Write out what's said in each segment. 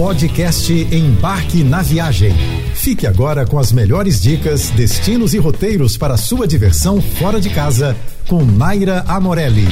Podcast Embarque na Viagem. Fique agora com as melhores dicas, destinos e roteiros para sua diversão fora de casa com Naira Amorelli.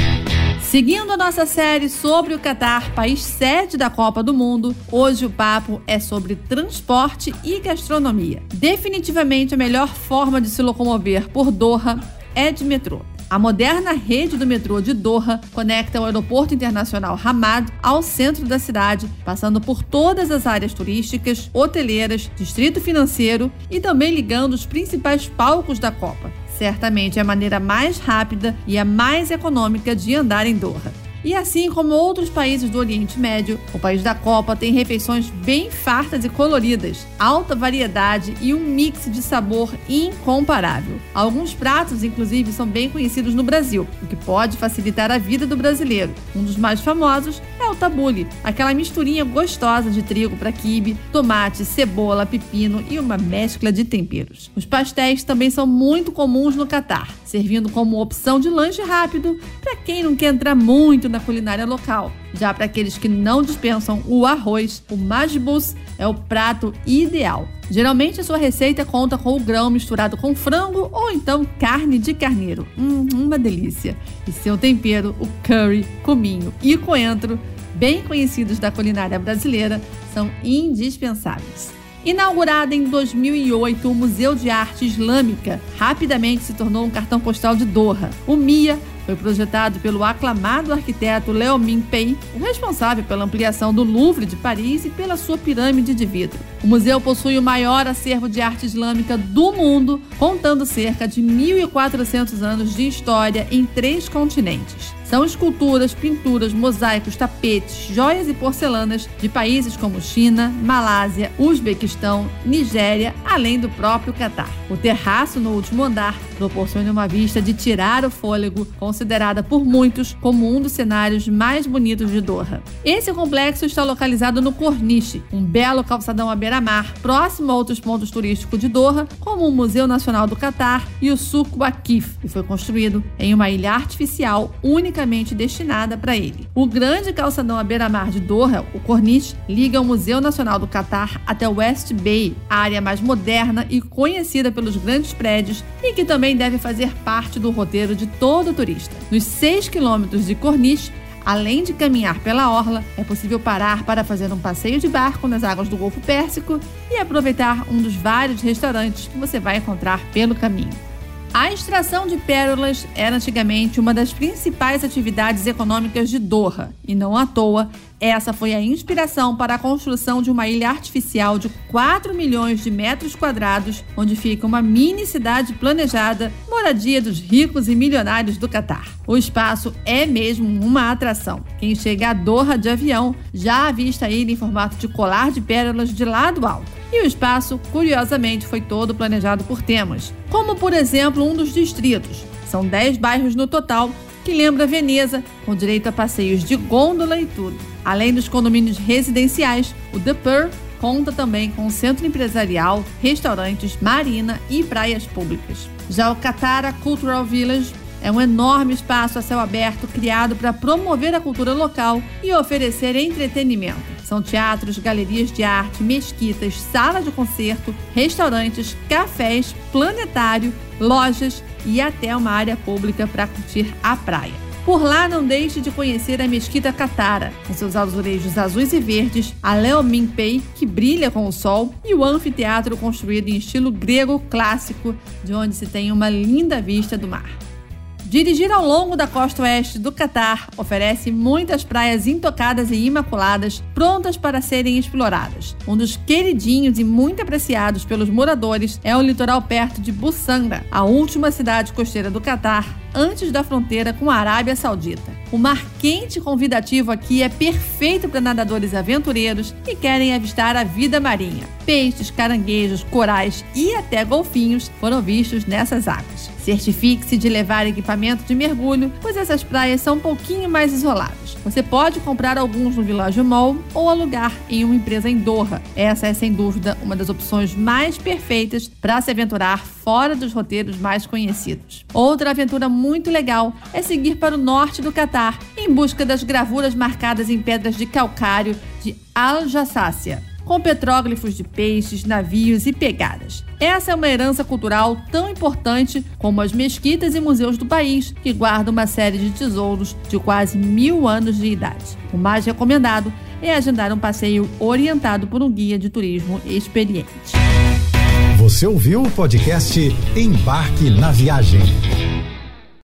Seguindo a nossa série sobre o Catar, país sede da Copa do Mundo, hoje o papo é sobre transporte e gastronomia. Definitivamente a melhor forma de se locomover por Doha é de metrô. A moderna rede do metrô de Doha conecta o aeroporto internacional Hamad ao centro da cidade, passando por todas as áreas turísticas, hoteleiras, distrito financeiro e também ligando os principais palcos da Copa. Certamente é a maneira mais rápida e a mais econômica de andar em Doha. E assim como outros países do Oriente Médio, o país da Copa tem refeições bem fartas e coloridas, alta variedade e um mix de sabor incomparável. Alguns pratos, inclusive, são bem conhecidos no Brasil, o que pode facilitar a vida do brasileiro. Um dos mais famosos é o tabule, aquela misturinha gostosa de trigo para quibe, tomate, cebola, pepino e uma mescla de temperos. Os pastéis também são muito comuns no Catar, servindo como opção de lanche rápido para quem não quer entrar muito na culinária local. Já para aqueles que não dispensam o arroz, o majbus é o prato ideal. Geralmente a sua receita conta com o grão misturado com frango ou então carne de carneiro. Hum, uma delícia. E seu tempero, o curry, cominho e coentro, bem conhecidos da culinária brasileira, são indispensáveis. Inaugurada em 2008, o Museu de Arte Islâmica rapidamente se tornou um cartão postal de Doha. O MIA foi projetado pelo aclamado arquiteto Leo Min-pei, o responsável pela ampliação do Louvre de Paris e pela sua pirâmide de vidro. O museu possui o maior acervo de arte islâmica do mundo, contando cerca de 1.400 anos de história em três continentes. São esculturas, pinturas, mosaicos, tapetes, joias e porcelanas de países como China, Malásia, Uzbequistão, Nigéria, além do próprio Catar. O terraço no último andar proporciona uma vista de tirar o fôlego, considerada por muitos como um dos cenários mais bonitos de Doha. Esse complexo está localizado no Corniche, um belo calçadão à beira-mar, próximo a outros pontos turísticos de Doha, como o Museu Nacional do Catar e o Souk Waqif, e foi construído em uma ilha artificial única especificamente destinada para ele. O grande calçadão à beira-mar de Doha, o Corniche, liga o Museu Nacional do Catar até West Bay, a área mais moderna e conhecida pelos grandes prédios e que também deve fazer parte do roteiro de todo turista. Nos 6 quilômetros de Corniche, Além de caminhar pela orla, é possível parar para fazer um passeio de barco nas águas do Golfo Pérsico e aproveitar um dos vários restaurantes que você vai encontrar pelo caminho. A extração de pérolas era antigamente uma das principais atividades econômicas de Doha, e não à toa, essa foi a inspiração para a construção de uma ilha artificial de 4 milhões de metros quadrados, onde fica uma mini cidade planejada, moradia dos ricos e milionários do Catar. O espaço é mesmo uma atração. Quem chega a Doha de avião já avista a ilha em formato de colar de pérolas de lado alto. E o espaço, curiosamente, foi todo planejado por temas, como por exemplo um dos distritos. São 10 bairros no total, que lembra Veneza, com direito a passeios de gôndola e tudo. Além dos condomínios residenciais, o The Pearl conta também com centro empresarial, restaurantes, marina e praias públicas. Já o Katara Cultural Village é um enorme espaço a céu aberto criado para promover a cultura local e oferecer entretenimento. São teatros, galerias de arte, mesquitas, sala de concerto, restaurantes, cafés, planetário, lojas e até uma área pública para curtir a praia. Por lá, não deixe de conhecer a Mesquita Catara, com seus azulejos azuis e verdes, a Leo Minpei, que brilha com o sol, e o anfiteatro construído em estilo grego clássico, de onde se tem uma linda vista do mar. Dirigir ao longo da costa oeste do Catar oferece muitas praias intocadas e imaculadas, prontas para serem exploradas. Um dos queridinhos e muito apreciados pelos moradores é o litoral perto de Bussanga, a última cidade costeira do Catar, antes da fronteira com a Arábia Saudita. O mar quente convidativo aqui é perfeito para nadadores aventureiros que querem avistar a vida marinha. Peixes, caranguejos, corais e até golfinhos foram vistos nessas águas. Certifique-se de levar equipamento de mergulho, pois essas praias são um pouquinho mais isoladas. Você pode comprar alguns no Village Mall ou alugar em uma empresa em Doha. Essa é sem dúvida uma das opções mais perfeitas para se aventurar fora dos roteiros mais conhecidos. Outra aventura muito legal é seguir para o norte do Catar em busca das gravuras marcadas em pedras de calcário de Aljasácia, com petróglifos de peixes, navios e pegadas. Essa é uma herança cultural tão importante como as mesquitas e museus do país, que guardam uma série de tesouros de quase mil anos de idade. O mais recomendado é agendar um passeio orientado por um guia de turismo experiente. Você ouviu o podcast Embarque na Viagem.